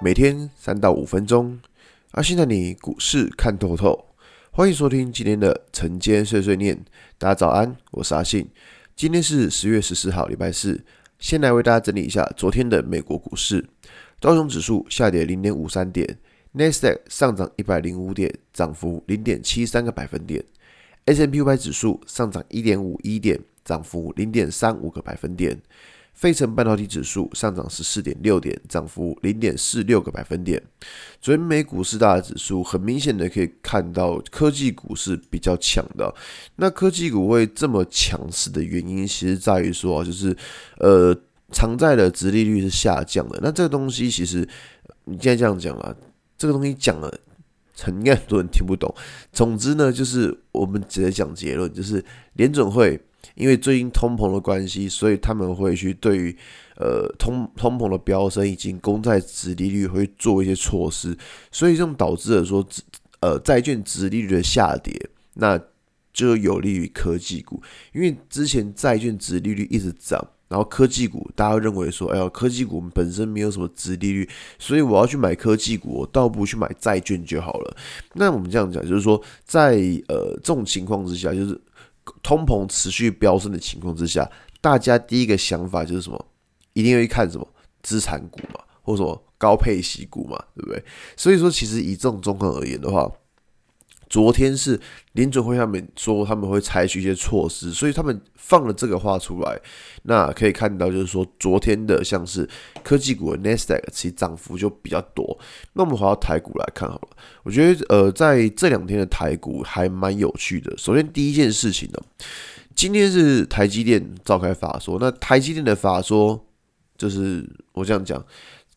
每天三到五分钟，阿信带你股市看透透。欢迎收听今天的晨间碎碎念。大家早安，我是阿信。今天是十月十四号，礼拜四。先来为大家整理一下昨天的美国股市。道琼指数下跌零点五三点，Nasdaq 上涨一百零五点，涨幅零点七三个百分点。S&P 五百指数上涨一点五一点，涨幅零点三五个百分点。费城半导体指数上涨十四点六点，涨幅零点四六个百分点。昨天美股四大指数很明显的可以看到，科技股是比较强的。那科技股会这么强势的原因，其实在于说，就是呃，长债的殖利率是下降的。那这个东西其实你现在这样讲啊，这个东西讲了，应该很多人听不懂。总之呢，就是我们直接讲结论，就是联准会。因为最近通膨的关系，所以他们会去对于呃通通膨的飙升以及公债殖利率会做一些措施，所以这种导致了说呃债券殖利率的下跌，那就有利于科技股。因为之前债券殖利率一直涨，然后科技股大家认为说，哎呀，科技股本身没有什么殖利率，所以我要去买科技股，我倒不如去买债券就好了。那我们这样讲，就是说在呃这种情况之下，就是。通膨持续飙升的情况之下，大家第一个想法就是什么？一定会看什么资产股嘛，或者什么高配息股嘛，对不对？所以说，其实以这种状况而言的话，昨天是联准会他们说他们会采取一些措施，所以他们放了这个话出来。那可以看到，就是说昨天的像是科技股的 Nasdaq 其实涨幅就比较多。那我们回到台股来看好了，我觉得呃在这两天的台股还蛮有趣的。首先第一件事情呢，今天是台积电召开法说，那台积电的法说就是我这样讲，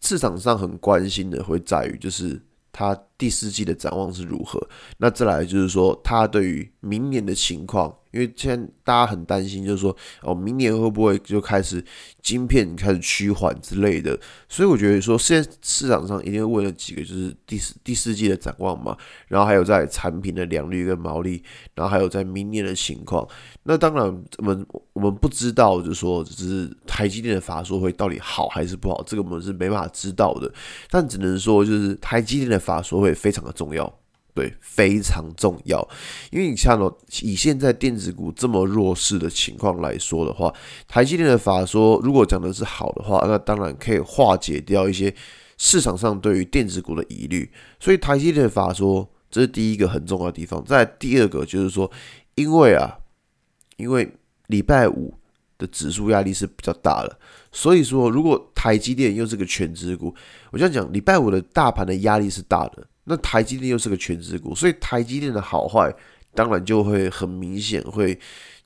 市场上很关心的会在于就是。它第四季的展望是如何？那再来就是说，他对于明年的情况。因为现在大家很担心，就是说哦，明年会不会就开始晶片开始趋缓之类的？所以我觉得说，现在市场上一定会问了几个，就是第四第四季的展望嘛，然后还有在产品的良率跟毛利，然后还有在明年的情况。那当然，我们我们不知道，就是说，只是台积电的法说会到底好还是不好，这个我们是没办法知道的。但只能说，就是台积电的法说会非常的重要。对，非常重要，因为你看哦，以现在电子股这么弱势的情况来说的话，台积电的法说如果讲的是好的话，那当然可以化解掉一些市场上对于电子股的疑虑。所以台积电的法说，这是第一个很重要的地方。再第二个就是说，因为啊，因为礼拜五的指数压力是比较大的，所以说如果台积电又是个全职股，我这样讲，礼拜五的大盘的压力是大的。那台积电又是个全职股，所以台积电的好坏当然就会很明显，会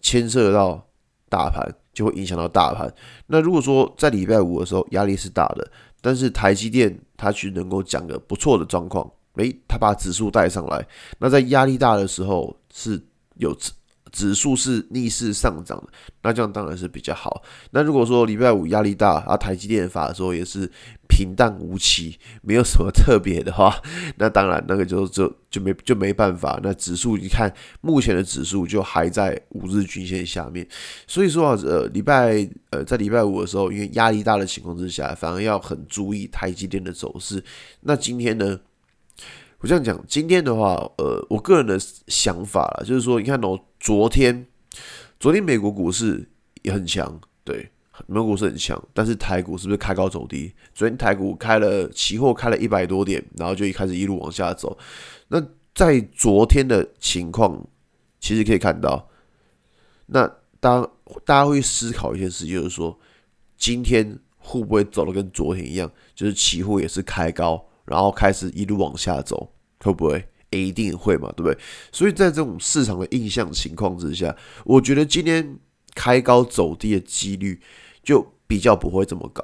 牵涉到大盘，就会影响到大盘。那如果说在礼拜五的时候压力是大的，但是台积电它却能够讲个不错的状况，诶，它把指数带上来，那在压力大的时候是有。指指数是逆势上涨的，那这样当然是比较好。那如果说礼拜五压力大，啊，台积电法说也是平淡无奇，没有什么特别的话，那当然那个就就就没就没办法。那指数你看，目前的指数就还在五日均线下面，所以说啊，呃，礼拜呃在礼拜五的时候，因为压力大的情况之下，反而要很注意台积电的走势。那今天呢？我这样讲，今天的话，呃，我个人的想法啦，就是说，你看哦，昨天，昨天美国股市也很强，对，美股市很强，但是台股是不是开高走低？昨天台股开了期货开了一百多点，然后就一开始一路往下走。那在昨天的情况，其实可以看到，那当大家会思考一件事，就是说，今天会不会走得跟昨天一样？就是期货也是开高。然后开始一路往下走，会不会？一定会嘛，对不对？所以在这种市场的印象情况之下，我觉得今天开高走低的几率就比较不会这么高。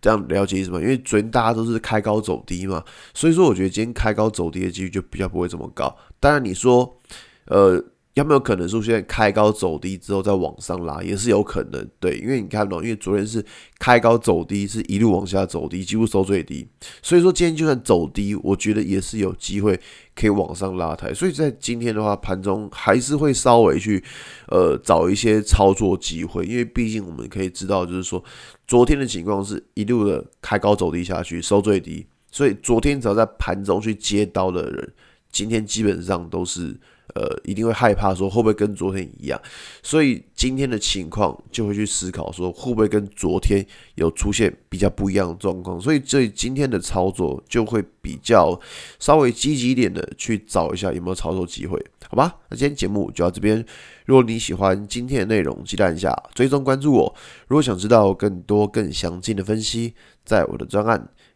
这样了解意思吗？因为昨天大家都是开高走低嘛，所以说我觉得今天开高走低的几率就比较不会这么高。当然你说，呃。有没有可能出现开高走低之后再往上拉，也是有可能。对，因为你看到，因为昨天是开高走低，是一路往下走低，几乎收最低。所以说今天就算走低，我觉得也是有机会可以往上拉抬。所以在今天的话，盘中还是会稍微去呃找一些操作机会，因为毕竟我们可以知道，就是说昨天的情况是一路的开高走低下去，收最低。所以昨天只要在盘中去接刀的人，今天基本上都是。呃，一定会害怕说会不会跟昨天一样，所以今天的情况就会去思考说会不会跟昨天有出现比较不一样的状况，所以这今天的操作就会比较稍微积极一点的去找一下有没有操作机会，好吧？那今天节目就到这边，如果你喜欢今天的内容，记得按下追踪关注我。如果想知道更多更详尽的分析，在我的专案。